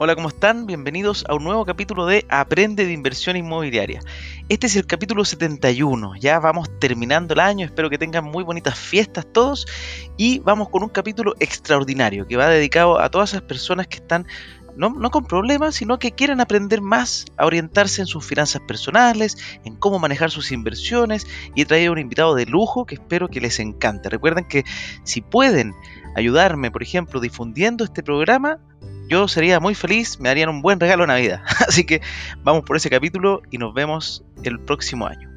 Hola, ¿cómo están? Bienvenidos a un nuevo capítulo de Aprende de Inversión Inmobiliaria. Este es el capítulo 71, ya vamos terminando el año, espero que tengan muy bonitas fiestas todos y vamos con un capítulo extraordinario que va dedicado a todas esas personas que están no, no, con problemas, sino que quieren aprender más a orientarse en sus finanzas personales, en cómo manejar sus inversiones y he traído un invitado de lujo que espero que les encante. Recuerden que si pueden ayudarme, por ejemplo, difundiendo este programa, yo sería muy feliz, me darían un buen regalo de Navidad. Así que vamos por ese capítulo y nos vemos el próximo año.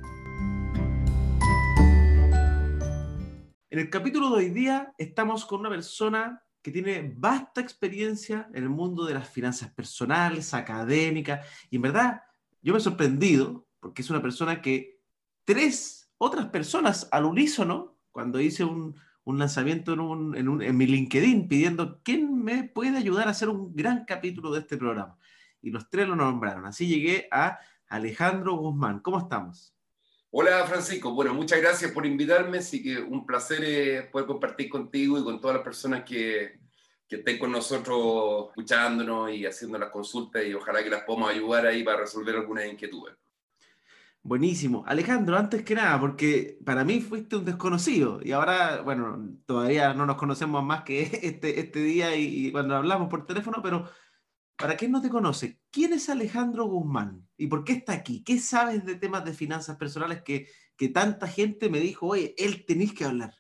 En el capítulo de hoy día estamos con una persona que tiene vasta experiencia en el mundo de las finanzas personales, académicas, y en verdad yo me he sorprendido porque es una persona que tres otras personas al unísono, cuando hice un, un lanzamiento en, en, mi LinkedIn pidiendo quién me puede ayudar a hacer un gran capítulo de este programa. Y los tres lo nombraron. Así llegué a Alejandro Guzmán. ¿Cómo estamos? Hola Francisco, bueno, muchas gracias por invitarme, así que un placer eh, poder compartir contigo y con todas las personas que, que estén con nosotros escuchándonos y haciendo las consultas y ojalá que las podamos ayudar ahí para resolver algunas inquietudes. Buenísimo. Alejandro, antes que nada, porque para mí fuiste un desconocido y ahora, bueno, todavía no nos conocemos más que este, este día y, cuando hablamos por teléfono, pero para quien no te conoce, ¿quién es Alejandro Guzmán y por qué está aquí? ¿Qué sabes de temas de finanzas personales que, que tanta gente me dijo, oye, él tenéis que hablar?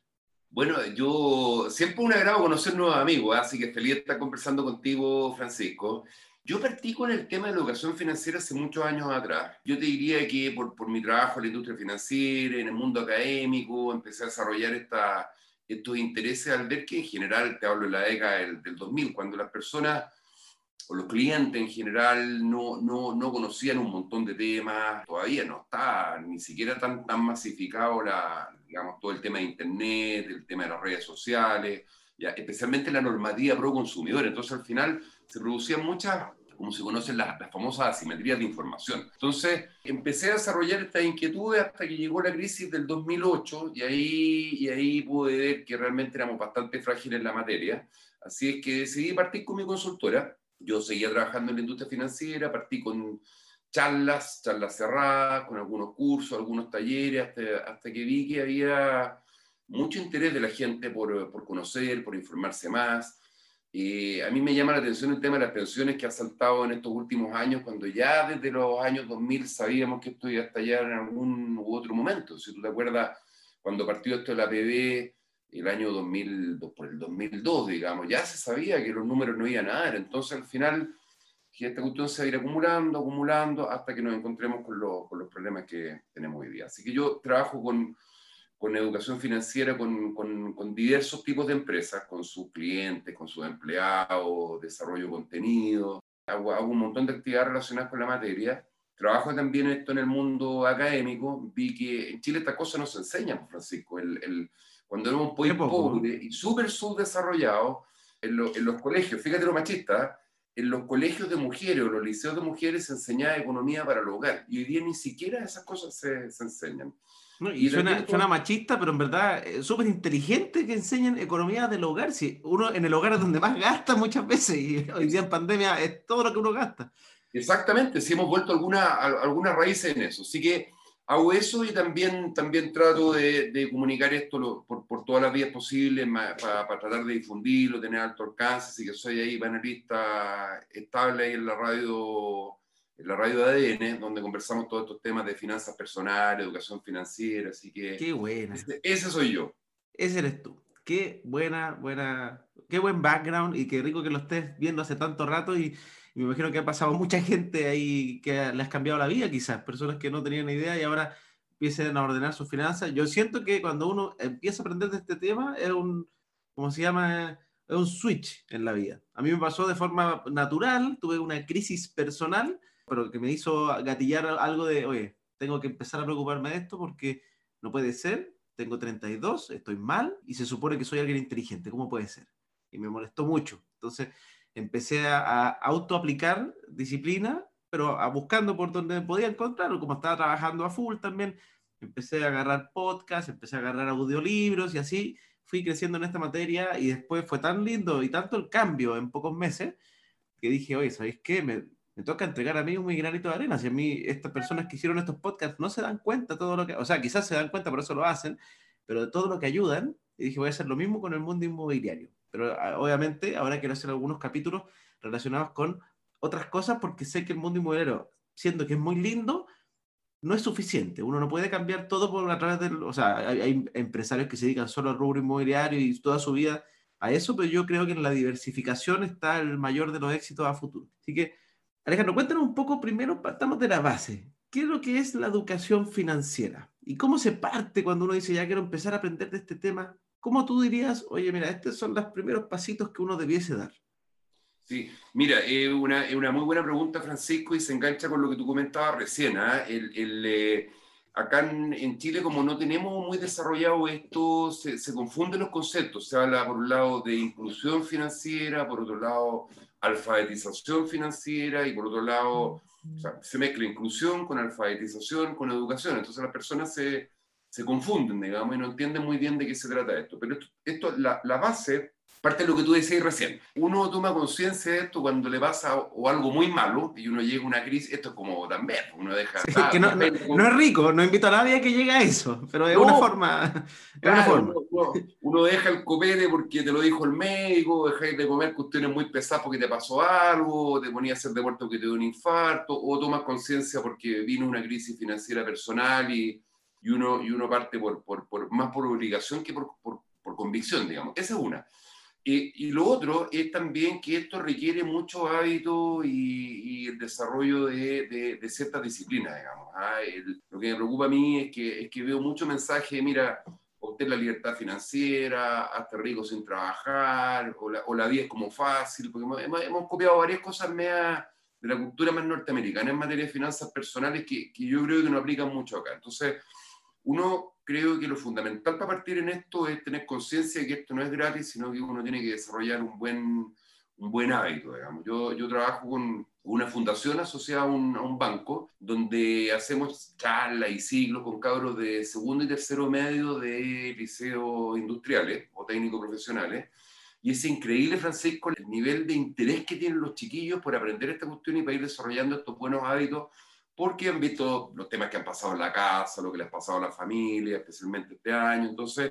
Bueno, yo siempre un agrado conocer nuevos amigos, ¿eh? así que feliz de estar conversando contigo, Francisco. Yo partí con el tema de la educación financiera hace muchos años atrás. Yo te diría que por, por mi trabajo en la industria financiera, en el mundo académico, empecé a desarrollar esta, estos intereses al ver que en general, te hablo de la década del, del 2000, cuando las personas o los clientes en general no, no, no, conocían un montón de temas, todavía no está ni siquiera tan, tan masificado la, digamos, todo el tema de Internet, el tema de las redes sociales, ya, especialmente la normativa pro consumidor. Entonces al final se producían muchas, como se conocen las, famosas asimetrías de información. Entonces, empecé a desarrollar estas inquietudes hasta que llegó la crisis del 2008 y ahí, y ahí pude ver que realmente éramos bastante frágiles en la materia. Así es que decidí partir con mi consultora. Yo seguía trabajando en la industria financiera, partí con charlas, charlas cerradas, con algunos cursos, algunos talleres, hasta, hasta que vi que había mucho interés de la gente por, por conocer, por informarse más a mí me llama la atención el tema de las pensiones que ha saltado en estos últimos años, cuando ya desde los años 2000 sabíamos que esto iba a estallar en algún u otro momento. Si tú te acuerdas, cuando partió esto de la PB, el año 2000, por el 2002, digamos, ya se sabía que los números no iban a dar. Entonces, al final, que esta cuestión se va a ir acumulando, acumulando, hasta que nos encontremos con, con los problemas que tenemos hoy día. Así que yo trabajo con con educación financiera con, con, diversos tipos de empresas, con sus clientes, con sus empleados, desarrollo de contenido. Hago, un montón de actividades relacionadas con la materia. Trabajo también esto en el mundo académico. Vi que en Chile estas cosas no se enseñan, pues, Francisco. El, el, cuando éramos un país pobre y súper subdesarrollado, en, en, los colegios, fíjate lo machista, en los colegios de mujeres o los liceos de mujeres se enseñaba economía para el hogar. Y hoy día ni siquiera esas cosas se, se enseñan y suena, machista, pero en verdad es súper inteligente que enseñen economía del hogar. Si uno en el hogar es donde más gasta muchas veces y hoy día en pandemia es todo lo que uno gasta. Exactamente, si hemos vuelto alguna, algunas raíces en eso. Así que hago eso y también, también trato de, de comunicar esto por, por, todas las vías posibles para, para, tratar de difundirlo, tener alto alcance. Así que soy ahí panelista estable ahí en la radio en la radio de ADN, donde conversamos todos estos temas de finanzas personales, educación financiera, así que... Qué buena. Ese, soy yo. Ese eres tú. Qué buena, buena, qué buen background y qué rico que lo estés viendo hace tanto rato y, me imagino que ha pasado mucha gente ahí que le has cambiado la vida quizás, personas que no tenían idea y ahora empiezan a ordenar sus finanzas. Yo siento que cuando uno empieza a aprender de este tema es un, ¿cómo se llama? Es un switch en la vida. A mí me pasó de forma natural, tuve una crisis personal pero que me hizo gatillar algo de, oye, tengo que empezar a preocuparme de esto porque no puede ser, tengo 32, estoy mal y se supone que soy alguien inteligente, ¿cómo puede ser? Y me molestó mucho. Entonces empecé a, a autoaplicar disciplina, pero a buscando por donde podía encontrarlo, como estaba trabajando a full también, empecé a agarrar podcasts, empecé a agarrar audiolibros y así fui creciendo en esta materia y después fue tan lindo y tanto el cambio en pocos meses que dije, oye, ¿sabéis qué? Me, me toca entregar a mí un granito de arena. Si a mí estas personas que hicieron estos podcasts no se dan cuenta todo lo que, o sea, quizás se dan cuenta, por eso lo hacen, pero de todo lo que ayudan, y dije, voy a hacer lo mismo con el mundo inmobiliario. Pero ah, obviamente ahora quiero hacer algunos capítulos relacionados con otras cosas porque sé que el mundo inmobiliario, siendo que es muy lindo, no es suficiente. Uno no puede cambiar todo por a través del... O sea, hay, empresarios que se dedican solo al rubro inmobiliario y toda su vida a eso, pero yo creo que en la diversificación está el mayor de los éxitos a futuro. Así que, Alejandro, cuéntanos un poco primero, partamos de la base. ¿Qué es lo que es la educación financiera? ¿Y cómo se parte cuando uno dice, ya quiero empezar a aprender de este tema? ¿Cómo tú dirías, oye, mira, estos son los primeros pasitos que uno debiese dar? Sí, mira, es una, una, muy buena pregunta, Francisco, y se engancha con lo que tú comentabas recién. ¿ah? Eh, acá en, Chile, como no tenemos muy desarrollado esto, se, confunden los conceptos. Se habla por un lado de inclusión financiera, por otro lado alfabetización financiera y por otro lado se mezcla inclusión con alfabetización, con educación. Entonces las personas se, se, confunden, digamos, y no entienden muy bien de qué se trata esto. Pero esto, esto la, la base parte de lo que tú decías recién. Uno toma conciencia de esto cuando le pasa o algo muy malo y uno llega a una crisis. Esto es como también, uno deja. no, es rico, no invito a nadie a que llegue a eso, pero de una forma. Uno, deja el copete porque te lo dijo el médico, dejáis de comer cuestiones muy pesadas porque te pasó algo, te ponías a hacer deporte porque te dio un infarto, o tomas conciencia porque vino una crisis financiera personal y, y, uno, y uno parte por, por, por más por obligación que por, por, por convicción, digamos. Esa es una. Y, lo otro es también que esto requiere mucho hábito y, el desarrollo de, de, ciertas disciplinas, digamos. ¿ah? lo que me preocupa a mí es que, es que veo mucho mensaje, mira, obtener la libertad financiera, hasta rico sin trabajar, o la, o la vida es como fácil, porque hemos, hemos copiado varias cosas de la cultura más norteamericana en materia de finanzas personales que, que yo creo que no aplican mucho acá. Entonces, uno creo que lo fundamental para partir en esto es tener conciencia de que esto no es gratis, sino que uno tiene que desarrollar un buen, un buen hábito, digamos. Yo, yo trabajo con una fundación asociada a un, a un, banco, donde hacemos charlas y siglos con cabros de segundo y tercero medio de liceos industriales o técnicos profesionales. Y es increíble, Francisco, el nivel de interés que tienen los chiquillos por aprender esta cuestión y para ir desarrollando estos buenos hábitos porque han visto los temas que han pasado en la casa, lo que les ha pasado a la familia, especialmente este año. Entonces,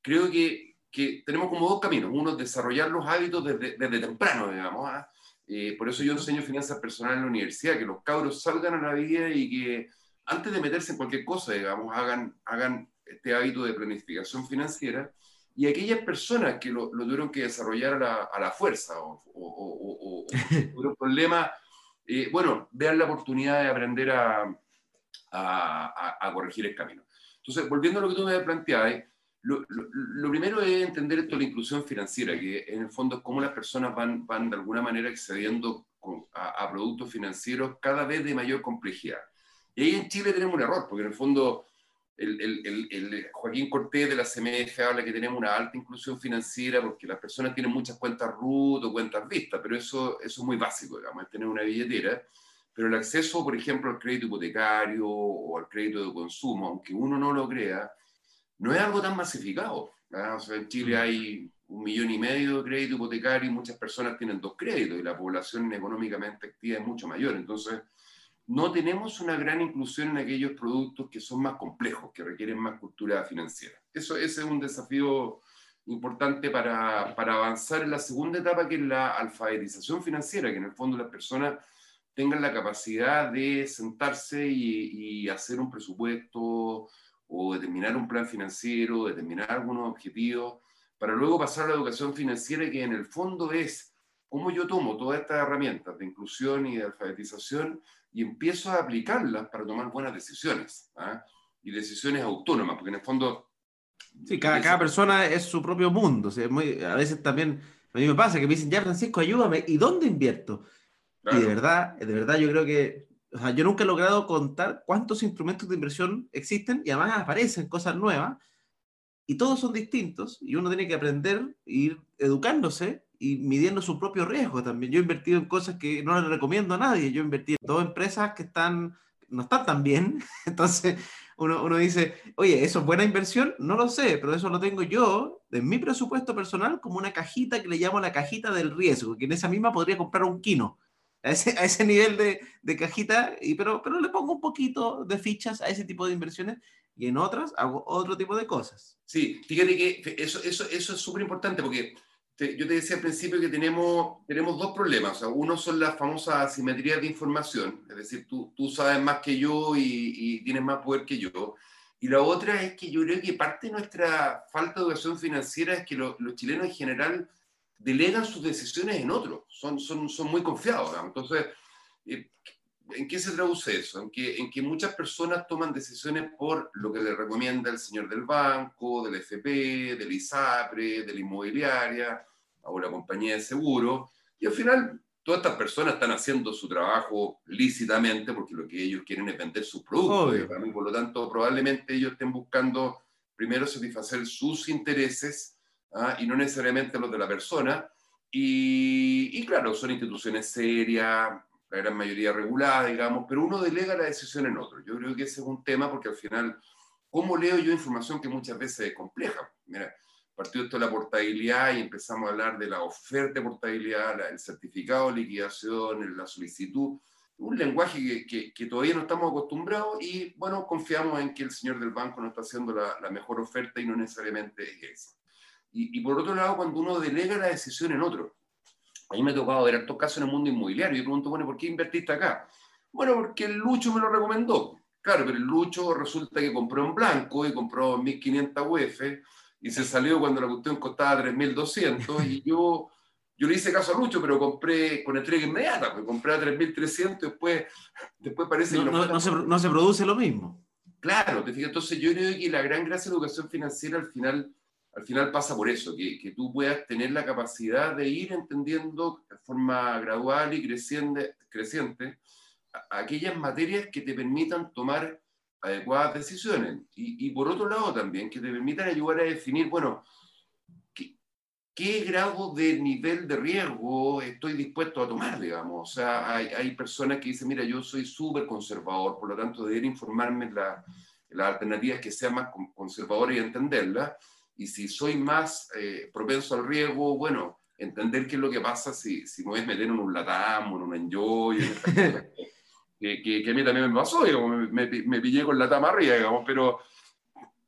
creo que, que tenemos como dos caminos. Uno, es desarrollar los hábitos desde, desde temprano, digamos. ¿ah? Eh, por eso yo enseño finanzas personales en la universidad, que los cabros salgan a la vida y que antes de meterse en cualquier cosa, digamos, hagan, hagan este hábito de planificación financiera. Y aquellas personas que lo, lo tuvieron que desarrollar a la, a la fuerza o, o, o, o tuvieron problemas eh, bueno, vean la oportunidad de aprender a, a, corregir el camino. Entonces, volviendo a lo que tú me planteabas, lo, lo, primero es entender esto de la inclusión financiera, que en el fondo es cómo las personas van, van de alguna manera accediendo a, productos financieros cada vez de mayor complejidad. Y ahí en Chile tenemos un error, porque en el fondo el, el, el, Joaquín Cortés de la CMF habla que tenemos una alta inclusión financiera porque las personas tienen muchas cuentas RUT o cuentas vistas, pero eso, eso es muy básico, digamos, tener una billetera. Pero el acceso, por ejemplo, al crédito hipotecario o al crédito de consumo, aunque uno no lo crea, no es algo tan masificado. O sea, en Chile mm. hay un millón y medio de crédito hipotecario y muchas personas tienen dos créditos y la población económicamente activa es mucho mayor. Entonces, no tenemos una gran inclusión en aquellos productos que son más complejos, que requieren más cultura financiera. Eso, ese es un desafío importante para, para, avanzar en la segunda etapa, que es la alfabetización financiera, que en el fondo las personas tengan la capacidad de sentarse y, y hacer un presupuesto o determinar un plan financiero, determinar algunos objetivos, para luego pasar a la educación financiera, que en el fondo es cómo yo tomo todas estas herramientas de inclusión y de alfabetización y empiezo a aplicarlas para tomar buenas decisiones ¿ah? y decisiones autónomas, porque en el fondo... Sí, cada, cada persona es su propio mundo. O sea, muy, a veces también, a mí me pasa que me dicen, ya Francisco, ayúdame, ¿y dónde invierto? Y de verdad, de verdad yo creo que, o sea, yo nunca he logrado contar cuántos instrumentos de inversión existen y además aparecen cosas nuevas y todos son distintos y uno tiene que aprender, ir educándose y midiendo su propio riesgo también. Yo he invertido en cosas que no le recomiendo a nadie. Yo he invertido en dos empresas que están, no están tan bien. Entonces, uno, uno, dice, oye, ¿eso es buena inversión? No lo sé, pero eso lo tengo yo en mi presupuesto personal como una cajita que le llamo la cajita del riesgo, que en esa misma podría comprar un kino. A ese, a ese nivel de, de, cajita, y, pero, pero le pongo un poquito de fichas a ese tipo de inversiones y en otras hago otro tipo de cosas. Sí, fíjate que eso, eso, eso es súper importante porque yo te decía al principio que tenemos, tenemos dos problemas. uno son las famosas asimetrías de información, es decir, tú, tú sabes más que yo y, y, tienes más poder que yo. Y la otra es que yo creo que parte de nuestra falta de educación financiera es que los chilenos en general delegan sus decisiones en otros, son, son, son muy confiados. Entonces, eh, ¿en qué se traduce eso? En que, en que muchas personas toman decisiones por lo que le recomienda el señor del banco, del FP, del ISAPRE, de la inmobiliaria o la compañía de seguro, y al final todas estas personas están haciendo su trabajo lícitamente porque lo que ellos quieren es vender sus productos. Y por lo tanto, probablemente ellos estén buscando primero satisfacer sus intereses ¿ah? y no necesariamente los de la persona. Y, y, claro, son instituciones serias, la gran mayoría regulada, digamos, pero uno delega la decisión en otro. Yo creo que ese es un tema porque al final, ¿cómo leo yo información que muchas veces es compleja? Mira, partió esto de la portabilidad y empezamos a hablar de la oferta de portabilidad, el certificado de liquidación, la solicitud, un lenguaje que, que, todavía no estamos acostumbrados y bueno, confiamos en que el señor del banco nos está haciendo la, la mejor oferta y no necesariamente es esa. Y, y, por otro lado, cuando uno delega la decisión en otro, a mí me ha tocado ver estos casos en el mundo inmobiliario. Y pregunto, bueno, ¿por qué invertiste acá? Bueno, porque el Lucho me lo recomendó. Claro, pero el Lucho resulta que compró en blanco y compró 1.500 UF y se salió cuando la cuestión costaba 3.200 y yo, yo le hice caso a Lucho, pero compré con entrega inmediata, pues compré a 3.300 y después, después parece que... No, no, se, no se produce lo mismo. Claro, te fijas, entonces yo creo que la gran gracia de la educación financiera al final al final pasa por eso, que, tú puedas tener la capacidad de ir entendiendo de forma gradual y creciente, creciente aquellas materias que te permitan tomar adecuadas decisiones. Y, por otro lado también, que te permitan ayudar a definir, bueno, qué, grado de nivel de riesgo estoy dispuesto a tomar, digamos. O sea, hay, personas que dicen, mira, yo soy súper conservador, por lo tanto, debería informarme las la alternativas que sean más conservadoras y entenderlas y si soy más eh, propenso al riesgo, bueno, entender qué es lo que pasa si, si me voy a meter en un Latam o en un Enjoy, que, que, que, a mí también me pasó, me, me, me, pillé con Latam arriba, digamos, pero,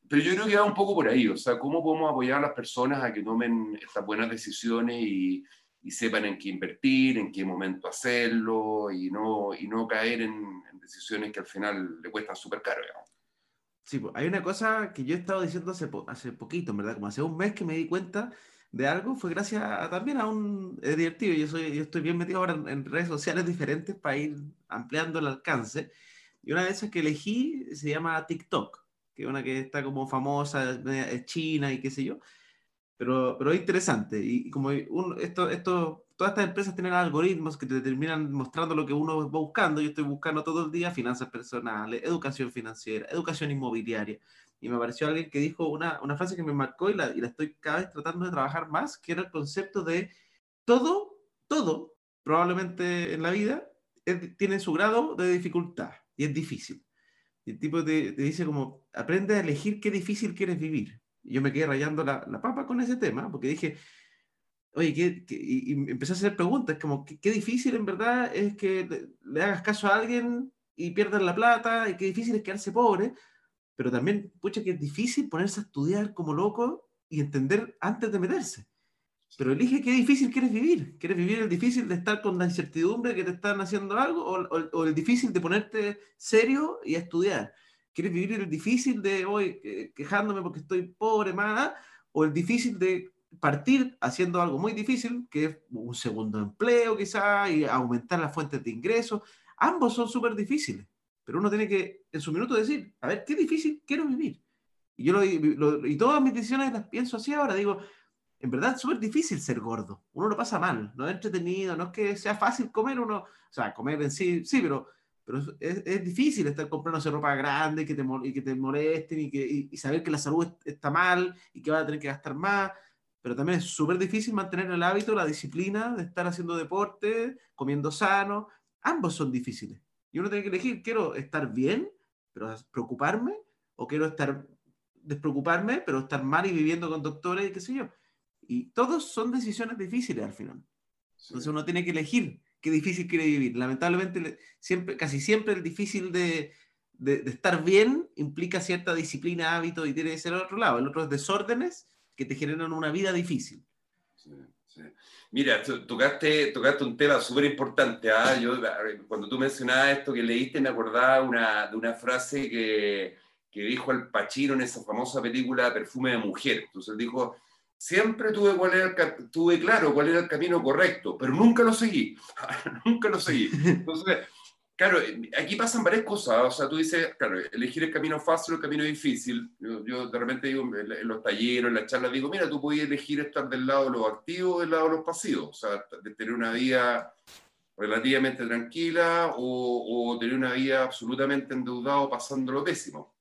pero yo creo que va un poco por ahí, o sea, cómo podemos apoyar a las personas a que tomen estas buenas decisiones y, y sepan en qué invertir, en qué momento hacerlo y no, y no caer en, en decisiones que al final le cuestan súper caro, digamos. Sí, hay una cosa que yo he estado diciendo hace, hace poquito, ¿verdad? Como hace un mes que me di cuenta de algo, fue gracias también a un... Es divertido, yo, soy, yo estoy bien metido ahora en, redes sociales diferentes para ir ampliando el alcance. Y una de esas que elegí se llama TikTok, que es una que está como famosa, es china y qué sé yo. Pero, pero es interesante. Y, como un, esto, esto todas estas empresas tienen algoritmos que te terminan mostrando lo que uno va buscando. Yo estoy buscando todo el día finanzas personales, educación financiera, educación inmobiliaria. Y me apareció alguien que dijo una, una frase que me marcó y la, y la estoy cada vez tratando de trabajar más, que era el concepto de todo, todo, probablemente en la vida, tiene su grado de dificultad y es difícil. Y el tipo te, te, dice como, aprende a elegir qué difícil quieres vivir. Yo me quedé rayando la, papa con ese tema, porque dije, oye, ¿qué, y, empecé a hacer preguntas, como, ¿qué, qué, difícil en verdad es que le, hagas caso a alguien y pierdas la plata, y qué difícil es quedarse pobre, pero también, pucha, que es difícil ponerse a estudiar como loco y entender antes de meterse. Pero elige qué difícil quieres vivir. ¿Quieres vivir el difícil de estar con la incertidumbre que te están haciendo algo o, o, o el difícil de ponerte serio y a estudiar? ¿Quieres vivir el difícil de hoy quejándome porque estoy pobre, más? ¿O el difícil de partir haciendo algo muy difícil, que es un segundo empleo quizá, y aumentar las fuentes de ingresos. Ambos son súper difíciles, pero uno tiene que en su minuto decir, a ver, qué difícil quiero vivir. Y yo lo, lo, y todas mis decisiones las pienso así ahora, digo, en verdad es súper difícil ser gordo, uno lo pasa mal, no es entretenido, no es que sea fácil comer, uno, o sea, comer en sí, sí, pero, pero es, es difícil estar comprándose ropa grande que te, y que te molesten y, que, y, y saber que la salud está mal y que vas a tener que gastar más pero también es súper difícil mantener el hábito, la disciplina de estar haciendo deporte, comiendo sano. Ambos son difíciles. Y uno tiene que elegir, quiero estar bien, pero preocuparme, o quiero estar, despreocuparme, pero estar mal y viviendo con doctores y qué sé yo. Y todos son decisiones difíciles al final. Entonces uno tiene que elegir qué difícil quiere vivir. Lamentablemente, siempre, casi siempre el difícil de, de, estar bien implica cierta disciplina, hábito y tiene que ser el otro lado. El otro es desórdenes que te generan una vida difícil. Mira, tocaste, tocaste un tema súper importante. ¿ah? Yo, cuando tú mencionabas esto que leíste, me acordaba una, de una frase que, que dijo el Pacino en esa famosa película Perfume de Mujer. Entonces él dijo, siempre tuve, cuál era tuve claro cuál era el camino correcto, pero nunca lo seguí. nunca lo seguí. Entonces, Claro, aquí pasan varias cosas. O sea, tú dices, claro, elegir el camino fácil o el camino difícil. Yo, de repente digo, en los talleres, en las charlas, digo, mira, tú puedes elegir estar del lado de los activos o del lado de los pasivos. O sea, de tener una vida relativamente tranquila o, o tener una vida absolutamente endeudado pasando lo pésimo.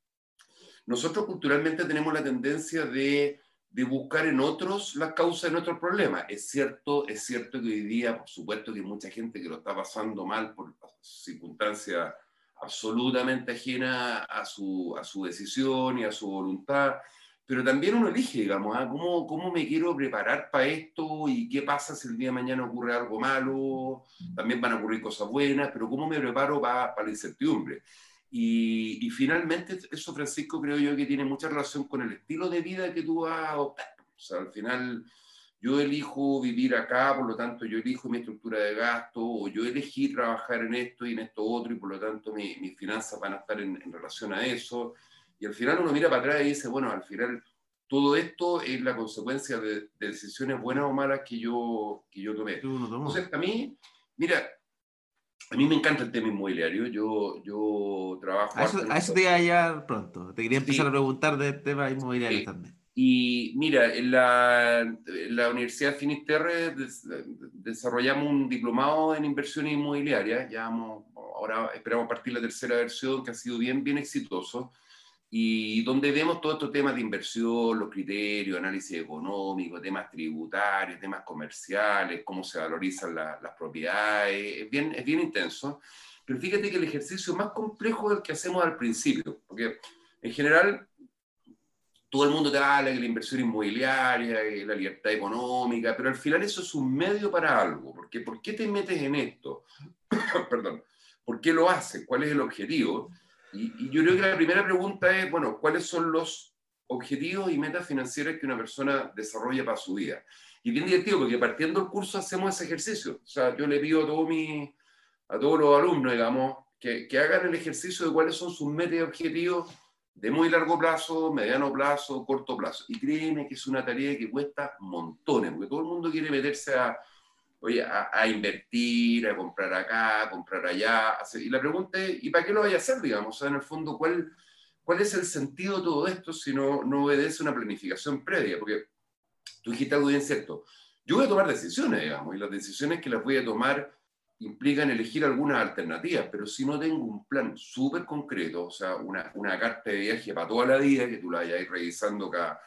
Nosotros culturalmente tenemos la tendencia de de buscar en otros las causas de nuestros problemas. Es cierto, es cierto que hoy día, por supuesto, que hay mucha gente que lo está pasando mal por circunstancias absolutamente ajenas a su, a su decisión y a su voluntad, pero también uno elige, digamos, ¿ah? ¿Cómo, ¿cómo, me quiero preparar para esto y qué pasa si el día de mañana ocurre algo malo, también van a ocurrir cosas buenas, pero cómo me preparo para, para la incertidumbre. Y, finalmente eso, Francisco, creo yo que tiene mucha relación con el estilo de vida que tú vas a adoptar. O sea, al final yo elijo vivir acá, por lo tanto yo elijo mi estructura de gasto, o yo elegí trabajar en esto y en esto otro, y por lo tanto mis finanzas van a estar en, relación a eso. Y al final uno mira para atrás y dice, bueno, al final todo esto es la consecuencia de, decisiones buenas o malas que yo, que yo tomé. Entonces, a mí, mira, a mí me encanta el tema inmobiliario. Yo, yo trabajo. A eso, a eso te iba a llegar pronto. Te quería empezar a preguntar del tema inmobiliario también. Y mira, en la, en la Universidad Finisterre desarrollamos un diplomado en inversiones inmobiliarias. Ya ahora esperamos partir la tercera versión, que ha sido bien, bien exitoso y donde vemos todo estos temas de inversión, los criterios, análisis económico, temas tributarios, temas comerciales, cómo se valorizan las propiedades, es bien, es bien intenso. Pero fíjate que el ejercicio más complejo es el que hacemos al principio, porque en general todo el mundo te habla de la inversión inmobiliaria, la libertad económica, pero al final eso es un medio para algo, porque ¿por qué te metes en esto? Perdón, ¿por qué lo haces? ¿Cuál es el objetivo? Y, yo creo que la primera pregunta es, bueno, ¿cuáles son los objetivos y metas financieras que una persona desarrolla para su vida? Y bien divertido, porque partiendo del curso hacemos ese ejercicio. O sea, yo le pido a, todo mi, a todos los alumnos, digamos, que, que hagan el ejercicio de cuáles son sus metas y objetivos de muy largo plazo, mediano plazo, corto plazo. Y créeme que es una tarea que cuesta montones, porque todo el mundo quiere meterse a oye, a, invertir, a comprar acá, a comprar allá. y la pregunta es, ¿y para qué lo vaya a hacer, digamos? O sea, en el fondo, ¿cuál, cuál es el sentido de todo esto si no, no obedece una planificación previa? Porque tú dijiste algo bien cierto. Yo voy a tomar decisiones, digamos, y las decisiones que las voy a tomar implican elegir algunas alternativas, pero si no tengo un plan súper concreto, o sea, una, una carta de viaje para toda la vida, que tú la vayas revisando cada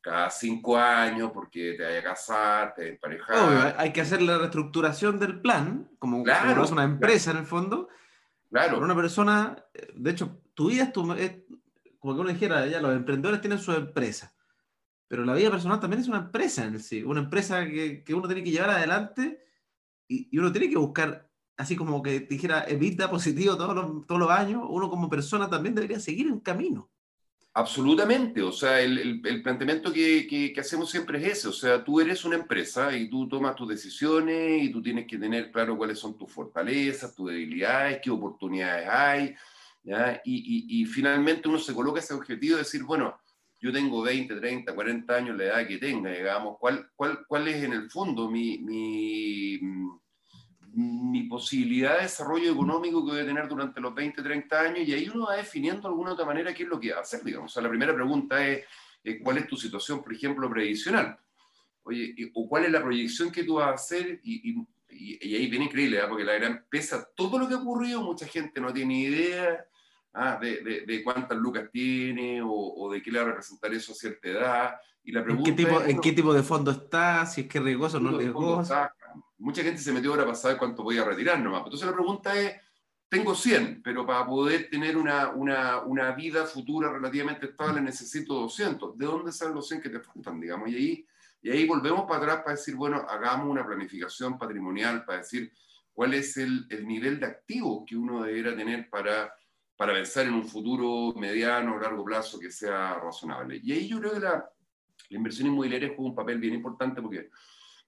cada cinco años porque te vaya a casar, te emparejar. hay que hacer la reestructuración del plan, como, claro, es una empresa en el fondo. Claro. una persona, de hecho, tu vida es, tu, como que uno dijera, ya los emprendedores tienen su empresa, pero la vida personal también es una empresa en sí, una empresa que, que uno tiene que llevar adelante y, y, uno tiene que buscar, así como que dijera, evita positivo todos los, todos los años, uno como persona también debería seguir un camino. Absolutamente, o sea, el, el, planteamiento que, que, hacemos siempre es ese, o sea, tú eres una empresa y tú tomas tus decisiones y tú tienes que tener claro cuáles son tus fortalezas, tus debilidades, qué oportunidades hay, ¿ya? Y, y, finalmente uno se coloca ese objetivo de decir, bueno, yo tengo 20, 30, 40 años, la edad que tenga, digamos, ¿cuál, cuál, cuál es en el fondo mi, mi mi posibilidad de desarrollo económico que voy a tener durante los 20, 30 años, y ahí uno va definiendo de alguna otra manera qué es lo que va a hacer, digamos. O sea, la primera pregunta es, ¿cuál es tu situación, por ejemplo, previsional? Oye, o cuál es la proyección que tú vas a hacer, y, y, y, ahí viene increíble, ¿eh? porque la gran pesa todo lo que ha ocurrido, mucha gente no tiene idea ah, de, de, de, cuántas lucas tiene o, o, de qué le va a representar eso a cierta edad. Y la pregunta ¿En, qué tipo, ¿En qué tipo de fondo está? Si es que es riesgoso o no riesgoso mucha gente se metió ahora para saber cuánto voy a retirar nomás. Entonces la pregunta es, tengo 100, pero para poder tener una, una, una, vida futura relativamente estable necesito 200. ¿De dónde salen los 100 que te faltan, digamos? Y ahí, y ahí volvemos para atrás para decir, bueno, hagamos una planificación patrimonial, para decir cuál es el, el nivel de activo que uno debería tener para, para pensar en un futuro mediano o largo plazo que sea razonable. Y ahí yo creo que la, la inversión inmobiliaria juega un papel bien importante porque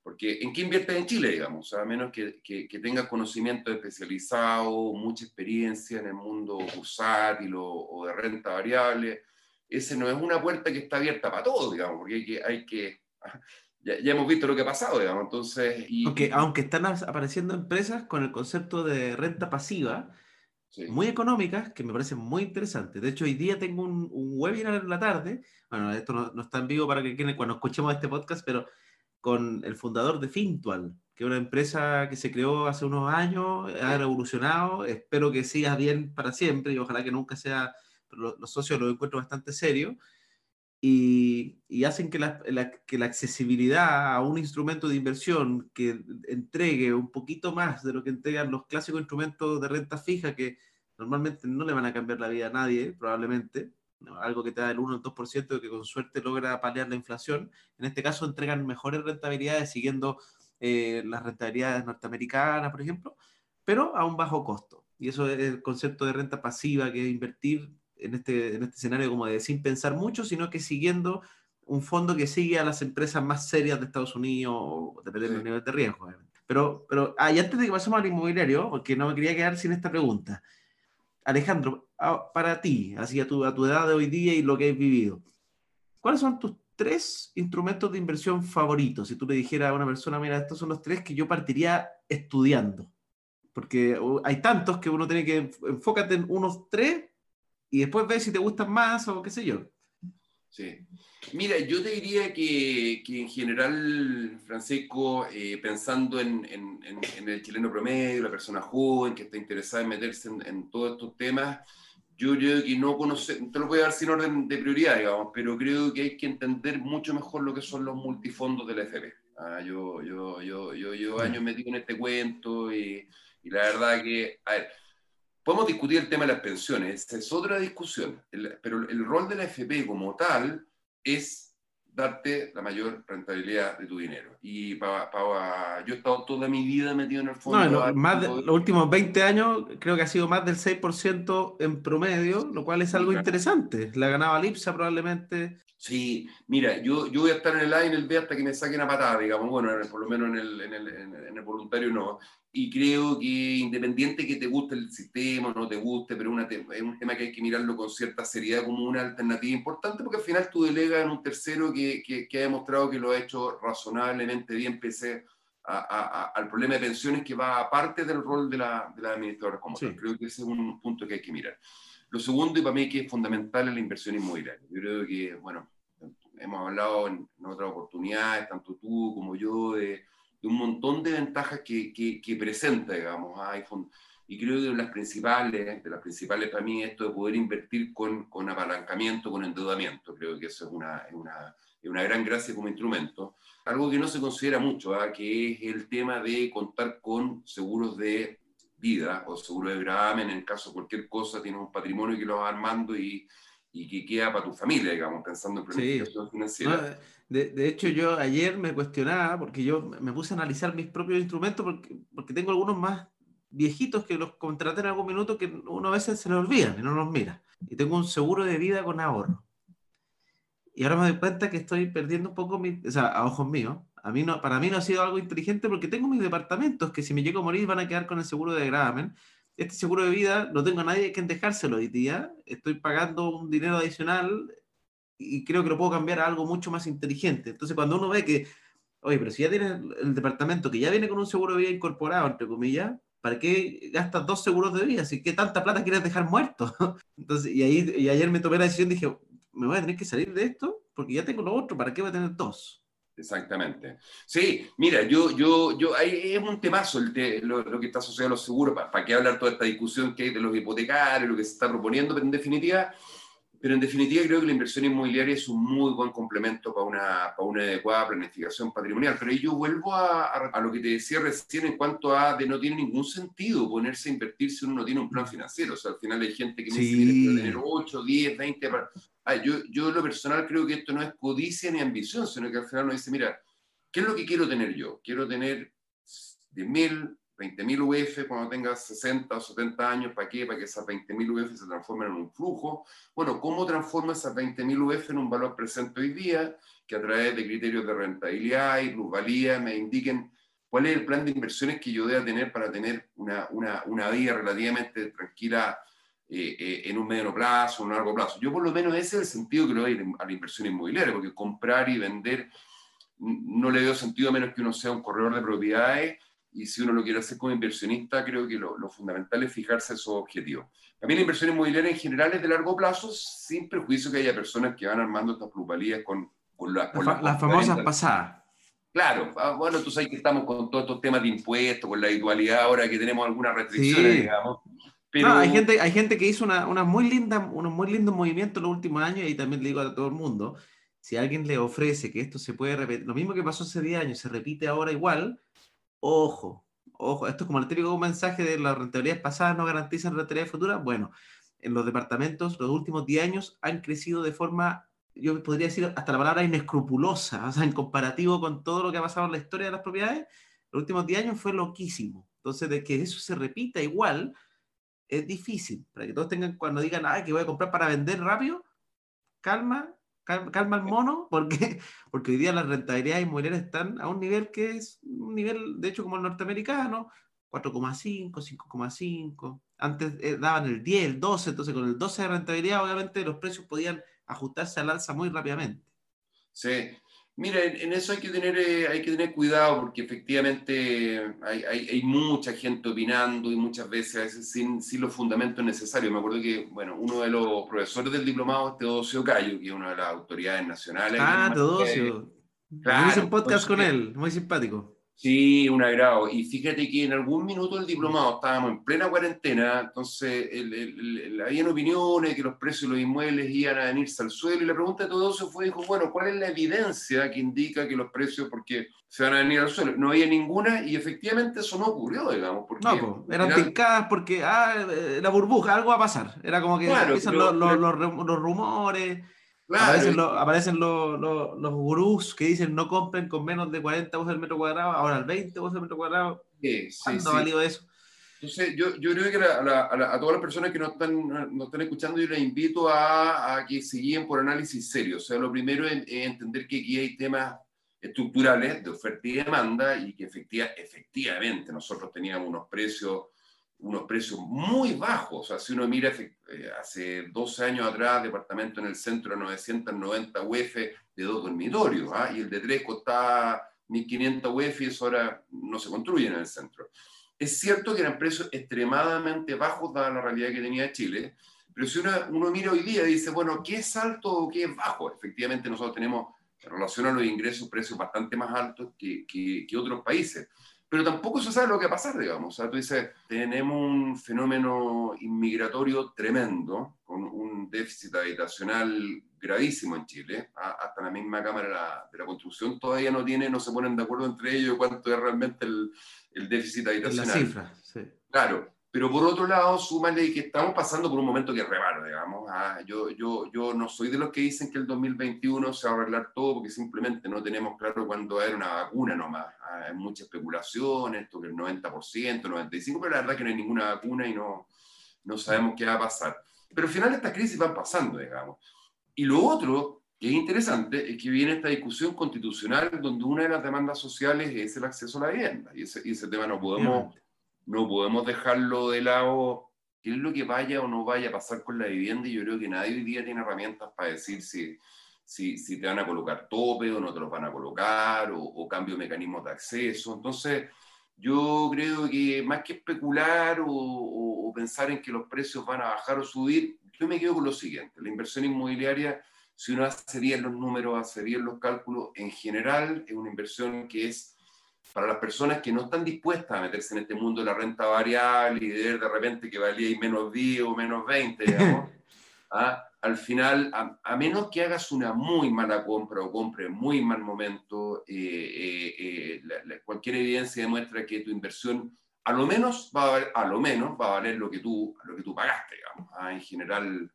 porque ¿en qué inviertes en Chile, digamos? A menos que, que, tengas conocimiento especializado, mucha experiencia en el mundo bursátil o, de renta variable. Ese no es una puerta que está abierta para todos, digamos, porque hay que... Hay que ya, hemos visto lo que ha pasado, digamos, entonces... Y, aunque, aunque están apareciendo empresas con el concepto de renta pasiva, muy económicas, que me parecen muy interesantes. De hecho, hoy día tengo un, un webinar en la tarde, bueno, esto no, no, está en vivo para que cuando escuchemos este podcast, pero con el fundador de Fintual, que es una empresa que se creó hace unos años, ha evolucionado, espero que siga bien para siempre y ojalá que nunca sea, los, socios lo encuentro bastante serio, y, hacen que la, que la accesibilidad a un instrumento de inversión que entregue un poquito más de lo que entregan los clásicos instrumentos de renta fija, que normalmente no le van a cambiar la vida a nadie, probablemente, algo que te da el 1 o el 2% que con suerte logra paliar la inflación. En este caso entregan mejores rentabilidades siguiendo eh, las rentabilidades norteamericanas, por ejemplo, pero a un bajo costo. Y eso es el concepto de renta pasiva, que es invertir en este, en este escenario como de sin pensar mucho, sino que siguiendo un fondo que sigue a las empresas más serias de Estados Unidos, dependiendo del nivel de riesgo. Pero, pero ah, y antes de que pasemos al inmobiliario, porque no me quería quedar sin esta pregunta. Alejandro, para ti, así a tu, a tu edad de hoy día y lo que has vivido, ¿cuáles son tus tres instrumentos de inversión favoritos? Si tú le dijeras a una persona, mira, estos son los tres que yo partiría estudiando. Porque uh, hay tantos que uno tiene que enfócate en unos tres y después ves si te gustan más o qué sé yo. Sí. Mira, yo te diría que, que en general, Francisco, eh, pensando en, en, el chileno promedio, la persona joven que está interesada en meterse en, todos estos temas, yo creo que no conoce, te lo voy a dar sin orden de prioridad, digamos, pero creo que hay que entender mucho mejor lo que son los multifondos del FP. Ah, yo, yo, yo, yo, yo años metido en este cuento y, y la verdad que, a ver, Podemos discutir el tema de las pensiones, esa es otra discusión, pero el rol de la FP como tal es darte la mayor rentabilidad de tu dinero. Y para, yo he estado toda mi vida metido en el fondo. más de, los últimos 20 años creo que ha sido más del 6% en promedio, lo cual es algo interesante. La ganaba Lipsa probablemente. Sí, mira, yo, yo voy a estar en el A y en el B hasta que me saquen a patada, digamos, bueno, por lo menos en el, en el, en el voluntario no y creo que independiente que te guste el sistema o no te guste, pero una es un tema que hay que mirarlo con cierta seriedad como una alternativa importante, porque al final tú delegas en un tercero que, que, ha demostrado que lo ha hecho razonablemente bien pese a, al problema de pensiones que va aparte del rol de la, de la administradora como tal. Creo que ese es un punto que hay que mirar. Lo segundo, y para mí que es fundamental, es la inversión inmobiliaria. Yo creo que, bueno, hemos hablado en, en otras oportunidades, tanto tú como yo, de de un montón de ventajas que, que, presenta, digamos, iPhone. Y creo que de las principales, de las principales para mí, esto de poder invertir con, con apalancamiento, con endeudamiento. Creo que eso es una, una, una gran gracia como instrumento. Algo que no se considera mucho, ¿ah? que es el tema de contar con seguros de vida o seguros de gravamen en caso de cualquier cosa, tienes un patrimonio que lo vas armando y, y que queda para tu familia, digamos, pensando en planificación financiera. de, de, hecho, yo ayer me cuestionaba, porque yo me puse a analizar mis propios instrumentos, porque, porque tengo algunos más viejitos que los contraté en algún minuto que uno a veces se los olvida y no los mira. Y tengo un seguro de vida con ahorro. Y ahora me doy cuenta que estoy perdiendo un poco, mi, o sea, a ojos míos. A mí no, para mí no ha sido algo inteligente porque tengo mis departamentos que si me llego a morir van a quedar con el seguro de gravamen este seguro de vida no tengo a nadie que dejárselo hoy día, estoy pagando un dinero adicional y creo que lo puedo cambiar a algo mucho más inteligente. Entonces, cuando uno ve que, oye, pero si ya tienes el departamento que ya viene con un seguro de vida incorporado, entre comillas, ¿para qué gastas dos seguros de vida? Qué tanta plata quieres dejar muerto. Entonces, y, ahí, y ayer me tomé la decisión, dije, me voy a tener que salir de esto porque ya tengo lo otro, ¿para qué voy a tener dos? Exactamente. Sí, mira, yo, yo, yo, es un temazo el lo, que está asociado a los seguros, ¿para, qué hablar toda esta discusión que hay de los hipotecarios, lo que se está proponiendo? Pero en definitiva, pero en definitiva creo que la inversión inmobiliaria es un muy buen complemento para una, para una adecuada planificación patrimonial. Pero yo vuelvo a, a, lo que te decía recién en cuanto a de no tiene ningún sentido ponerse a invertir si uno no tiene un plan financiero. O sea, al final hay gente que necesita tener 8, 10, 20... yo, yo en lo personal creo que esto no es codicia ni ambición, sino que al final uno dice, mira, ¿qué es lo que quiero tener yo? Quiero tener 10 mil, 20.000 UF cuando tengas 60 o 70 años, ¿para qué? Para que esas 20.000 UF se transformen en un flujo. Bueno, ¿cómo transforma esas 20.000 UF en un valor presente hoy día? Que a través de criterios de rentabilidad y plusvalía me indiquen cuál es el plan de inversiones que yo deba tener para tener una, una, una vida relativamente tranquila eh, eh, en un mediano plazo, un largo plazo. Yo por lo menos ese es el sentido que le doy a la inversión inmobiliaria, porque comprar y vender no le veo sentido a menos que uno sea un corredor de propiedades y si uno lo quiere hacer como inversionista, creo que lo, fundamental es fijarse esos objetivos. Mí la inversión inmobiliaria en general es de largo plazo, sin prejuicio que haya personas que van armando estas plusvalías con, con, las famosas pasadas. Claro, ah, bueno, tú sabes que estamos con todos estos temas de impuestos, con la habitualidad ahora que tenemos algunas restricciones, digamos. Pero... No, hay, gente, hay gente que hizo una, una muy linda, unos muy lindos movimientos en los últimos años y también le digo a todo el mundo, si alguien le ofrece que esto se puede repetir, lo mismo que pasó hace 10 años, se repite ahora igual, Ojo, ojo, esto es como el típico mensaje de las rentabilidades pasadas no garantizan rentabilidades futuras. Bueno, en los departamentos los últimos 10 años han crecido de forma, yo podría decir hasta la palabra inescrupulosa, o sea, en comparativo con todo lo que ha pasado en la historia de las propiedades, los últimos 10 años fue loquísimo. Entonces, de que eso se repita igual, es difícil. Para que todos tengan, cuando digan, ah, que voy a comprar para vender rápido, calma, calma el mono, porque, porque hoy día las rentabilidades inmobiliarias están a un nivel que es un nivel, de hecho, como el norteamericano, 4,5, 5,5. Antes eh, daban el 10, el 12, entonces con el 12 de rentabilidad, obviamente los precios podían ajustarse al alza muy rápidamente. Sí, Mira, en eso hay que tener, eh, hay que tener cuidado porque efectivamente hay, hay, mucha gente opinando y muchas veces, sin, sin, los fundamentos necesarios. Me acuerdo que, bueno, uno de los profesores del diplomado es Teodosio Cayo, que es una de las autoridades nacionales. Ah, Teodosio. Claro, hice un podcast con él, muy simpático. Sí, un agrado. Y fíjate que en algún minuto del diplomado estábamos en plena cuarentena, entonces el, el, habían opiniones que los precios de los inmuebles iban a venirse al suelo y la pregunta de todo eso fue, dijo, bueno, ¿cuál es la evidencia que indica que los precios, porque se van a venir al suelo? No había ninguna y efectivamente eso no ocurrió, digamos. Porque no, eran picadas porque, ah, eh, la burbuja, algo va a pasar. Era como que empiezan los, los, los rumores Aparecen, los, gurús que dicen no compren con menos de 40 voces al metro cuadrado, ahora al 20 voces al metro cuadrado. Sí, sí, ¿Cuándo ha valido eso? Entonces, yo, yo creo que a, todas las personas que nos están, nos están escuchando, yo les invito a, a que se guíen por análisis serio. O sea, lo primero es, entender que aquí hay temas estructurales de oferta y demanda y que efectiva, efectivamente nosotros teníamos unos precios unos precios muy bajos. O sea, si uno mira eh, hace 12 años atrás, departamento en el centro de 990 UF de dos dormitorios, ¿ah? y el de tres costaba 1500 UF y eso ahora no se construye en el centro. Es cierto que eran precios extremadamente bajos dada la realidad que tenía Chile, pero si uno, mira hoy día y dice, bueno, ¿qué es alto o qué es bajo? Efectivamente nosotros tenemos, en relación a los ingresos, precios bastante más altos que, que otros países pero tampoco se sabe lo que va a pasar, digamos. O sea, tú dices, tenemos un fenómeno inmigratorio tremendo, con un déficit habitacional gravísimo en Chile. Hasta la misma Cámara de la, Construcción todavía no tiene, no se ponen de acuerdo entre ellos cuánto es realmente el, el déficit habitacional. La cifra, sí. Claro. Pero por otro lado, súmale que estamos pasando por un momento que es digamos. Ah, yo, yo, yo no soy de los que dicen que el 2021 se va a arreglar todo porque simplemente no tenemos claro cuándo va a haber una vacuna nomás. Ah, hay mucha especulación, esto que el 90%, 95%, pero la verdad es que no hay ninguna vacuna y no, no sabemos qué va a pasar. Pero al final estas crisis van pasando, digamos. Y lo otro que es interesante es que viene esta discusión constitucional donde una de las demandas sociales es el acceso a la vivienda. Y ese, y ese tema no podemos no podemos dejarlo de lado, qué es lo que vaya o no vaya a pasar con la vivienda, y yo creo que nadie hoy día tiene herramientas para decir si, si, si te van a colocar tope o no te los van a colocar, o, cambio de mecanismos de acceso. Entonces, yo creo que más que especular o, o, pensar en que los precios van a bajar o subir, yo me quedo con lo siguiente, la inversión inmobiliaria, si uno hace bien los números, hace bien los cálculos, en general es una inversión que es para las personas que no están dispuestas a meterse en este mundo de la renta variable y de ver de repente que valía menos 10 o menos 20, digamos, ¿ah? al final, a, menos que hagas una muy mala compra o compre en muy mal momento, eh, eh, cualquier evidencia demuestra que tu inversión a lo menos va a valer, a lo menos va a valer lo que tú, lo que tú pagaste, digamos. ¿ah? En general,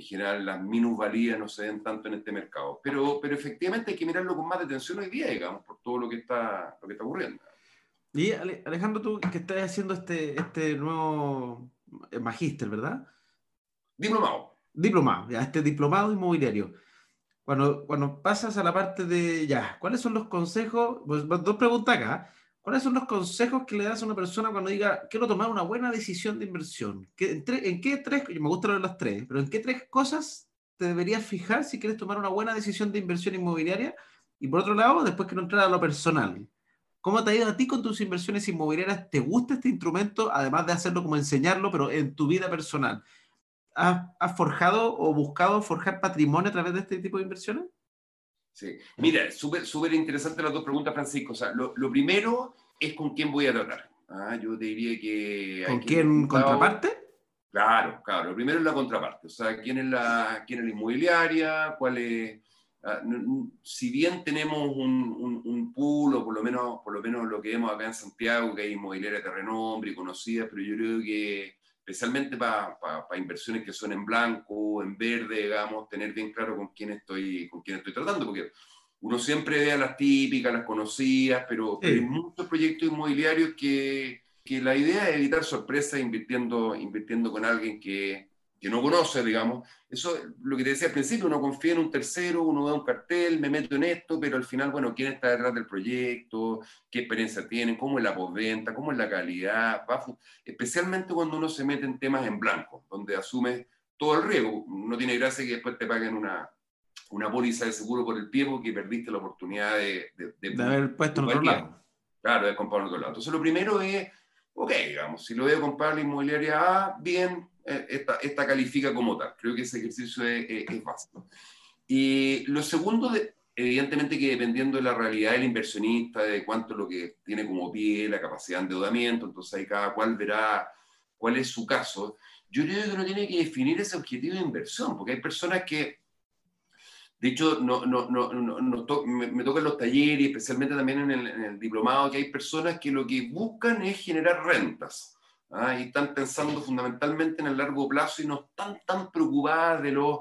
en general las minusvalías no se ven tanto en este mercado. Pero, pero efectivamente hay que mirarlo con más detención hoy día, digamos, por todo lo que está, lo que está ocurriendo. Y Alejandro, tú que estás haciendo este, este nuevo eh, magíster, ¿verdad? Diplomado. Diplomado, ya, este diplomado inmobiliario. Cuando, cuando pasas a la parte de, ya, ¿cuáles son los consejos? Pues dos preguntas acá. ¿Cuáles son los consejos que le das a una persona cuando diga, quiero tomar una buena decisión de inversión? ¿En, en qué tres, me gusta de las tres, pero en qué tres cosas te deberías fijar si quieres tomar una buena decisión de inversión inmobiliaria? Y por otro lado, después quiero entrar a lo personal. ¿Cómo te ha ido a ti con tus inversiones inmobiliarias? ¿Te gusta este instrumento, además de hacerlo como enseñarlo, pero en tu vida personal? ¿Has, forjado o buscado forjar patrimonio a través de este tipo de inversiones? Sí, mira, súper súper interesante las dos preguntas, Francisco. O sea, lo, primero es con quién voy a tratar. Ah, yo te diría que... ¿Con quién contraparte? Claro, claro. Lo primero es la contraparte. O sea, quién es la, quién es la inmobiliaria, cuál es Ah, si bien tenemos un, un, pool, o por lo, menos, por lo menos lo que vemos acá en Santiago, que hay inmobiliarias de renombre y conocidas, pero yo creo que especialmente para inversiones que son en blanco, en verde, digamos, tener bien claro con quién estoy, con quién estoy tratando, porque uno siempre ve a las típicas, las conocidas, pero, hay muchos proyectos inmobiliarios que, que la idea es evitar sorpresas invirtiendo, invirtiendo con alguien que, que no conoce, digamos. Eso, lo que te decía al principio, uno confía en un tercero, uno da un cartel, me meto en esto, pero al final, bueno, ¿quién está detrás del proyecto? ¿Qué experiencia tienen? ¿Cómo es la postventa? ¿Cómo es la calidad? especialmente cuando uno se mete en temas en blanco, donde asume todo el riesgo. No tiene gracia que después te paguen una, una póliza de seguro por el pie porque perdiste la oportunidad de... De, haber puesto en otro lado. Claro, de comprar en otro lado. Entonces, lo primero es, ok, digamos, si lo a comprar la inmobiliaria A, bien, esta, esta, califica como tal. Creo que ese ejercicio es, es, básico. Y lo segundo, de, evidentemente que dependiendo de la realidad del inversionista, de cuánto es lo que tiene como pie, la capacidad de endeudamiento, entonces ahí cada cual verá cuál es su caso. Yo creo que uno tiene que definir ese objetivo de inversión, porque hay personas que, de hecho, no, no, no, no me, me, tocan los talleres, especialmente también en el, en el diplomado, que hay personas que lo que buscan es generar rentas ¿ah? y están pensando fundamentalmente en el largo plazo y no están tan preocupadas de los,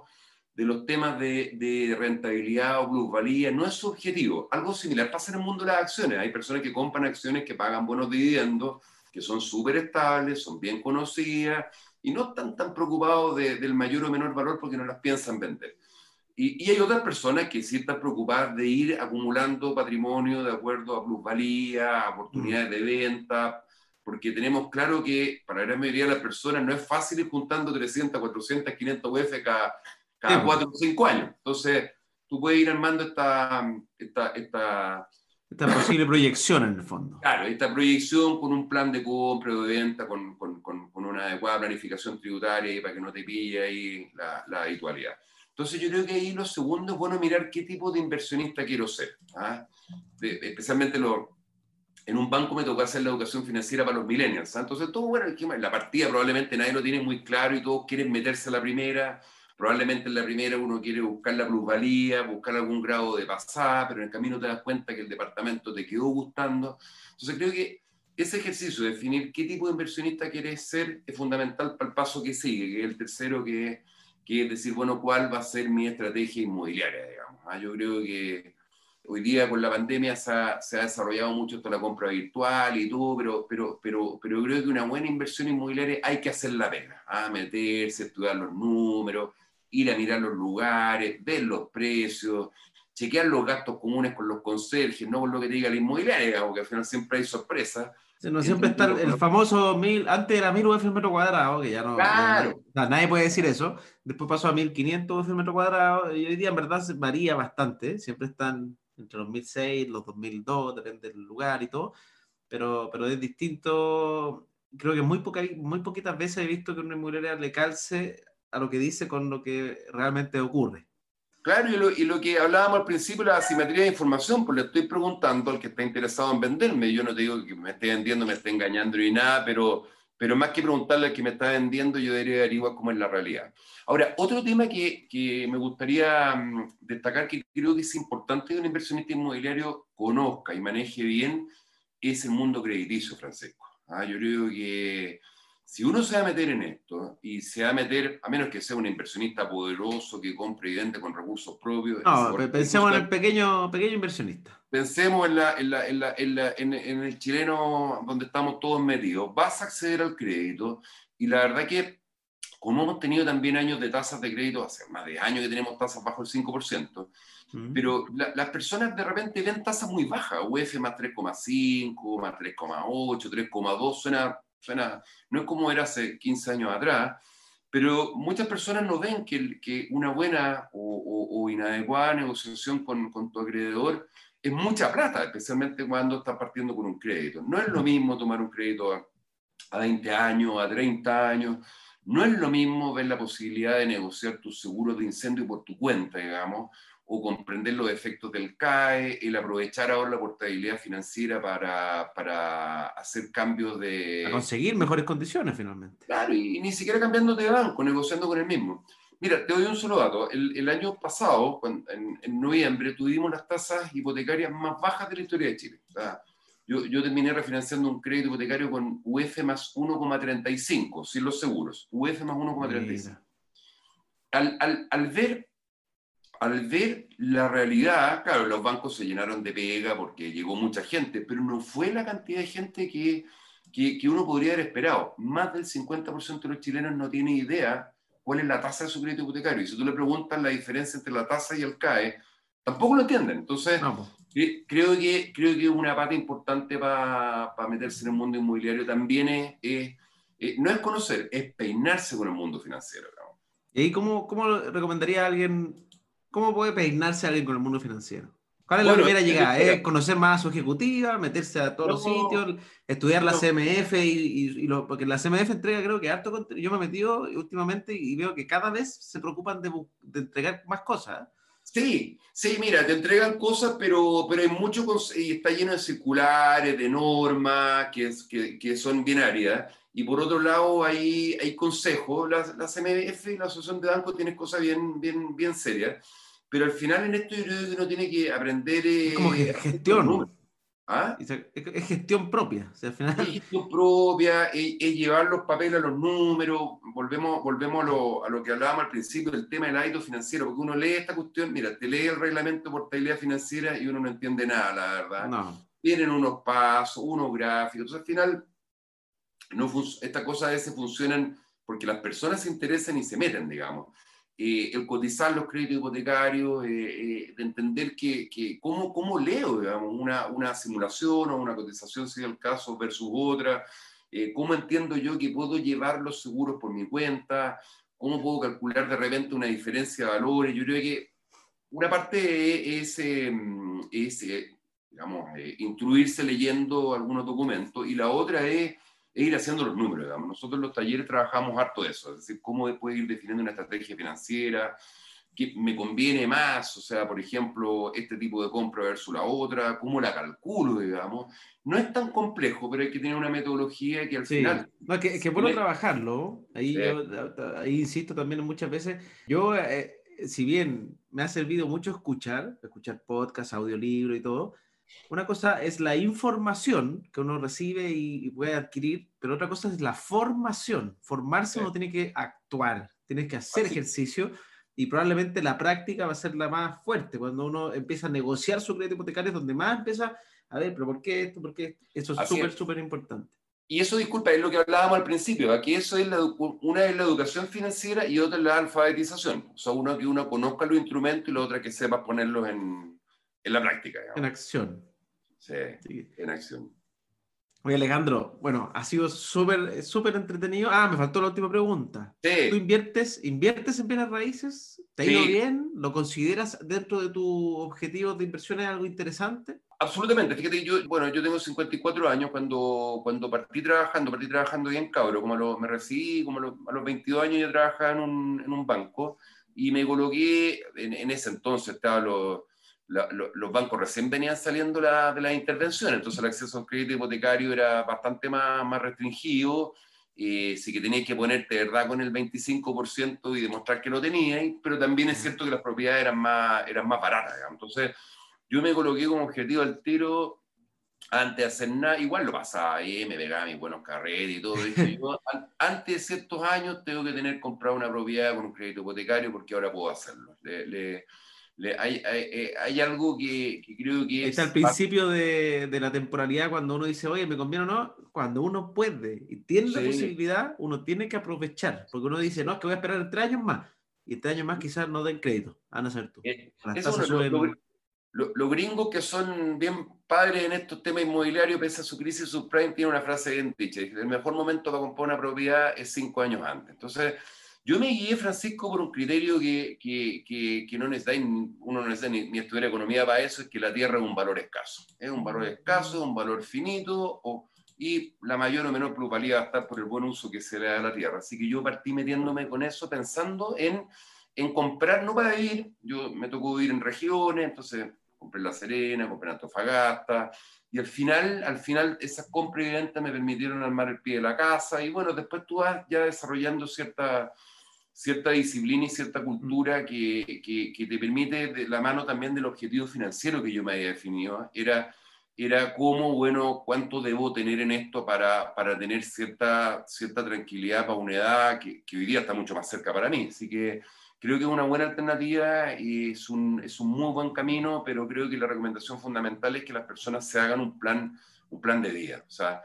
de los temas de, de rentabilidad o plusvalía. No es su objetivo. Algo similar pasa en el mundo de las acciones. Hay personas que compran acciones que pagan buenos dividendos, que son súper estables, son bien conocidas y no están tan preocupados del mayor o menor valor porque no las piensan vender. Y, y, hay otras personas que sí están preocupadas de ir acumulando patrimonio de acuerdo a plusvalía, a oportunidades de venta, porque tenemos claro que para la gran mayoría de las personas no es fácil ir juntando 300, 400, 500 UF cada, cada 4 o 5 años. Entonces, tú puedes ir armando esta, esta, esta, esta posible proyección en el fondo. Claro, esta proyección con un plan de compra o de venta, con, con, con, una adecuada planificación tributaria para que no te pille ahí la, la, habitualidad. Entonces yo creo que ahí lo segundo es bueno mirar qué tipo de inversionista quiero ser. ¿ah? especialmente los en un banco me tocó hacer la educación financiera para los millennials. ¿ah? Entonces, todo bueno, la partida probablemente nadie lo tiene muy claro y todos quieren meterse a la primera. Probablemente en la primera uno quiere buscar la plusvalía, buscar algún grado de pasada, pero en el camino te das cuenta que el departamento te quedó gustando. Entonces, creo que ese ejercicio de definir qué tipo de inversionista quieres ser es fundamental para el paso que sigue, que es el tercero, que, que es decir, bueno, cuál va a ser mi estrategia inmobiliaria, digamos. ¿ah? Yo creo que hoy día con la pandemia se ha, se ha, desarrollado mucho esto la compra virtual y todo, pero, pero, pero, pero creo que una buena inversión inmobiliaria hay que hacer la pena, a ¿ah? meterse, estudiar los números, ir a mirar los lugares, ver los precios, chequear los gastos comunes con los conserjes, no con lo que te diga la inmobiliaria, porque al final siempre hay sorpresas. no siempre está el famoso mil, antes era mil UF metro cuadrado, que ya no, claro. nadie puede decir eso. Después pasó a 1500 UF metro cuadrado y hoy día en verdad varía bastante. Siempre están entre los 2006, los 2002, depende del lugar y todo, pero, pero es distinto. Creo que muy, poca, muy poquitas veces he visto que una inmobiliaria le calce a lo que dice con lo que realmente ocurre. Claro, y lo, y lo, que hablábamos al principio, la asimetría de información, pues le estoy preguntando al que está interesado en venderme, yo no te digo que me esté vendiendo, me esté engañando ni nada, pero, pero más que preguntarle al que me está vendiendo, yo debería averiguar cómo es la realidad. Ahora, otro tema que, que me gustaría mm, destacar, que creo que es importante que un inversionista inmobiliario conozca y maneje bien, es el mundo crediticio, Francisco. ¿ah? yo creo que si uno se va a meter en esto y se va a meter, a menos que sea un inversionista poderoso que compre y vende con recursos propios. No, pensemos en el pequeño, pequeño inversionista. Pensemos en, la, en, la, en, la, en, el chileno donde estamos todos metidos. Vas a acceder al crédito y la verdad que, como hemos tenido también años de tasas de crédito, hace más de años que tenemos tasas bajo el 5%, pero las personas de repente ven tasas muy bajas, UF más 3,5, más 3,8, 3,2, suena no es como era hace 15 años atrás, pero muchas personas no ven que, una buena o, inadecuada negociación con, con, tu acreedor es mucha plata, especialmente cuando estás partiendo con un crédito. No es lo mismo tomar un crédito a, a 20 años, a 30 años, no es lo mismo ver la posibilidad de negociar tus seguros de incendio por tu cuenta, digamos, o comprender los efectos del CAE, el aprovechar ahora la portabilidad financiera para, para hacer cambios de... A conseguir mejores condiciones finalmente. Claro, y, ni siquiera cambiando de banco, negociando con el mismo. Mira, te doy un solo dato. El, el año pasado, en, en, noviembre, tuvimos las tasas hipotecarias más bajas de la historia de Chile. O sea, yo, yo, terminé refinanciando un crédito hipotecario con UF más 1,35, sin los seguros. UF más 1,35. Al, al, al ver al ver la realidad, claro, los bancos se llenaron de pega porque llegó mucha gente, pero no fue la cantidad de gente que, que, uno podría haber esperado. Más del 50% de los chilenos no tiene idea cuál es la tasa de su crédito hipotecario. Y si tú le preguntas la diferencia entre la tasa y el CAE, tampoco lo entienden. Entonces, creo, que, creo que una parte importante para meterse en el mundo inmobiliario también es, no es conocer, es peinarse con el mundo financiero. ¿Y cómo, cómo recomendaría a alguien ¿Cómo puede peinarse alguien con el mundo financiero? ¿Cuál es la primera llegada? ¿Es conocer más a su ejecutiva, meterse a todos los sitios, estudiar la CMF y, lo, porque la CMF entrega creo que harto Yo me he metido últimamente y veo que cada vez se preocupan de, entregar más cosas. ¿eh? Sí, sí, mira, te entregan cosas, pero, pero hay mucho, y está lleno de circulares, de normas, que, que, que son binarias. Y por otro lado, hay, hay consejos. La, la CMF y la Asociación de Bancos tienen cosas bien, bien, bien serias. Pero al final en esto yo creo que uno tiene que aprender... Es como eh, gestión. ¿Ah? Es gestión propia. Es gestión propia, es, llevar los papeles a los números. Volvemos, volvemos a, lo, a lo que hablábamos al principio del tema del hábito financiero, porque uno lee esta cuestión, mira, te lee el reglamento de portabilidad financiera y uno no entiende nada, la verdad. No. Tienen unos pasos, unos gráficos. Entonces al final no estas cosas a veces funcionan porque las personas se interesan y se meten, digamos. Eh, el cotizar los créditos hipotecarios, eh, eh, de entender que, que cómo, cómo, leo, digamos, una, una, simulación o una cotización, si es el caso, versus otra, cómo entiendo yo que puedo llevar los seguros por mi cuenta, cómo puedo calcular de repente una diferencia de valores. Yo creo que una parte es, es digamos, instruirse leyendo algunos documentos y la otra es e ir haciendo los números. Digamos. Nosotros en los talleres trabajamos harto eso, es decir, cómo puedo ir definiendo una estrategia financiera, qué me conviene más, o sea, por ejemplo, este tipo de compra versus la otra, cómo la calculo, digamos. No es tan complejo, pero hay que tener una metodología que al final... No, que, que bueno trabajarlo, ahí, ahí insisto también muchas veces, yo, eh, si bien me ha servido mucho escuchar, escuchar podcast, audiolibro y todo, una cosa es la información que uno recibe y, puede adquirir, pero otra cosa es la formación. Formarse uno tiene que actuar, tiene que hacer ejercicio y probablemente la práctica va a ser la más fuerte. Cuando uno empieza a negociar su crédito hipotecario es donde más empieza a ver, pero ¿por qué esto? ¿Por qué Eso es súper, súper importante. Y eso, disculpa, es lo que hablábamos al principio. Aquí eso es la, una es la educación financiera y otra es la alfabetización. O sea, uno que uno conozca los instrumentos y la otra que sepa ponerlos en, en la práctica. En acción. Sí, en acción. Oye, Alejandro, bueno, ha sido súper súper entretenido. Ah, me faltó la última pregunta. Sí. ¿Tú inviertes, inviertes en bienes raíces? ¿Te ha ido bien? ¿Lo consideras dentro de tu objetivo de inversión algo interesante? Absolutamente. Fíjate, yo, bueno, yo tengo 54 años. Cuando, cuando partí trabajando, partí trabajando bien cabro. Como me recibí, como a los, 22 años yo trabajaba en un, en un banco y me coloqué, en, en ese entonces estaba los los bancos recién venían saliendo la, de la intervención, entonces el acceso a un crédito hipotecario era bastante más, más restringido. eh, sí que tenías que ponerte verdad con el 25% y demostrar que lo tenías, pero también es cierto que las propiedades eran más, eran más baratas. Entonces, yo me coloqué como objetivo al tiro antes de hacer nada, igual lo pasaba ahí, me pegaba mis buenos carretes y todo. yo, antes de ciertos años tengo que tener comprado una propiedad con un crédito hipotecario porque ahora puedo hacerlo. le, hay, eh, hay, algo que, creo que es... al principio de, de, la temporalidad cuando uno dice, oye, ¿me conviene o no? Cuando uno puede y tiene la posibilidad, uno tiene que aprovechar, porque uno dice, no, es que voy a esperar tres años más, y tres años más quizás no den crédito, van a ser tú. Eh, los gringos que son bien padres en estos temas inmobiliarios, pese a su crisis subprime, tienen una frase bien dicha, el mejor momento para comprar una propiedad es cinco años antes. Entonces, yo me guié, Francisco, por un criterio que, que, que, no necesita, uno no necesita ni, ni, estudiar economía para eso, es que la tierra es un valor escaso. Es un valor escaso, un valor finito, o, y la mayor o menor plusvalía va a estar por el buen uso que se le da a la tierra. Así que yo partí metiéndome con eso pensando en, en comprar, no para vivir, yo me tocó vivir en regiones, entonces compré La Serena, compré Antofagasta, y al final, al final esas compras y ventas me permitieron armar el pie de la casa, y bueno, después tú vas ya desarrollando cierta cierta disciplina y cierta cultura que, que, te permite, de la mano también del objetivo financiero que yo me había definido, era, era cómo, bueno, cuánto debo tener en esto para, para tener cierta, cierta tranquilidad para una edad que, que, hoy día está mucho más cerca para mí. Así que creo que es una buena alternativa y es un, es un muy buen camino, pero creo que la recomendación fundamental es que las personas se hagan un plan, un plan de vida. O sea,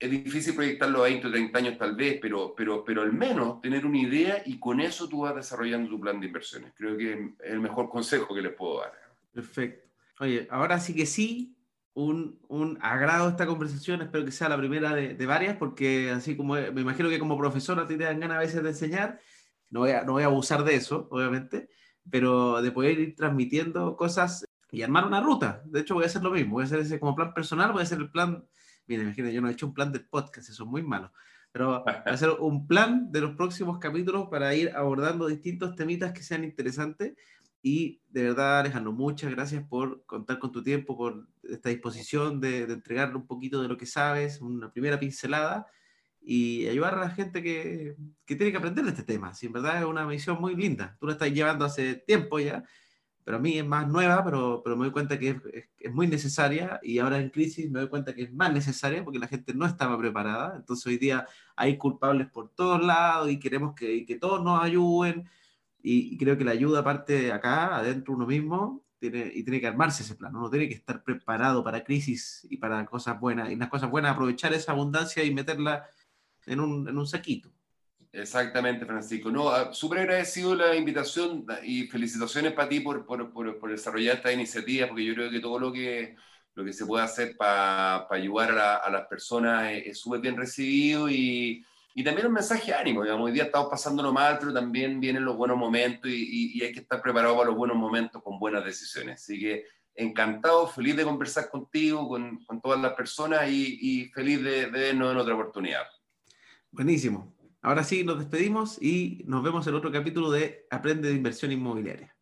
es difícil proyectarlo a 20 o 30 años tal vez, pero, pero, pero al menos tener una idea y con eso tú vas desarrollando tu plan de inversiones. Creo que es el mejor consejo que les puedo dar. Perfecto. Oye, ahora sí que sí, un, un agrado esta conversación, espero que sea la primera de, de, varias, porque así como me imagino que como profesor a ti te dan ganas a veces de enseñar, no voy, a, no voy a abusar de eso, obviamente, pero de poder ir transmitiendo cosas y armar una ruta. De hecho, voy a hacer lo mismo, voy a hacer ese como plan personal, voy a hacer el plan Mira, imagínate, yo no he hecho un plan del podcast, eso es muy malo. Pero hacer un plan de los próximos capítulos para ir abordando distintos temitas que sean interesantes. Y de verdad, Alejandro, muchas gracias por contar con tu tiempo, por esta disposición de, de entregarle un poquito de lo que sabes, una primera pincelada y ayudar a la gente que, que tiene que aprender de este tema. Si en verdad es una misión muy linda. Tú la estás llevando hace tiempo ya pero a mí es más nueva, pero, pero me doy cuenta que es, es, muy necesaria y ahora en crisis me doy cuenta que es más necesaria porque la gente no estaba preparada. Entonces hoy día hay culpables por todos lados y queremos que, que todos nos ayuden y, creo que la ayuda parte acá, adentro uno mismo, tiene, y tiene que armarse ese plan. Uno tiene que estar preparado para crisis y para cosas buenas. Y las cosas buenas, aprovechar esa abundancia y meterla en un, en un saquito. Exactamente, Francisco. No, ah, súper agradecido la invitación y felicitaciones para ti por, por, por, desarrollar esta iniciativa, porque yo creo que todo lo que, lo que se puede hacer para ayudar a, a, las personas es súper bien recibido y, y, también un mensaje de ánimo. Digamos, hoy día estamos pasándolo mal, pero también vienen los buenos momentos y, y, hay que estar preparado para los buenos momentos con buenas decisiones. Así que encantado, feliz de conversar contigo, con, con todas las personas y, feliz de, de vernos en otra oportunidad. Buenísimo. Ahora sí, nos despedimos y nos vemos en otro capítulo de Aprende de Inversión Inmobiliaria.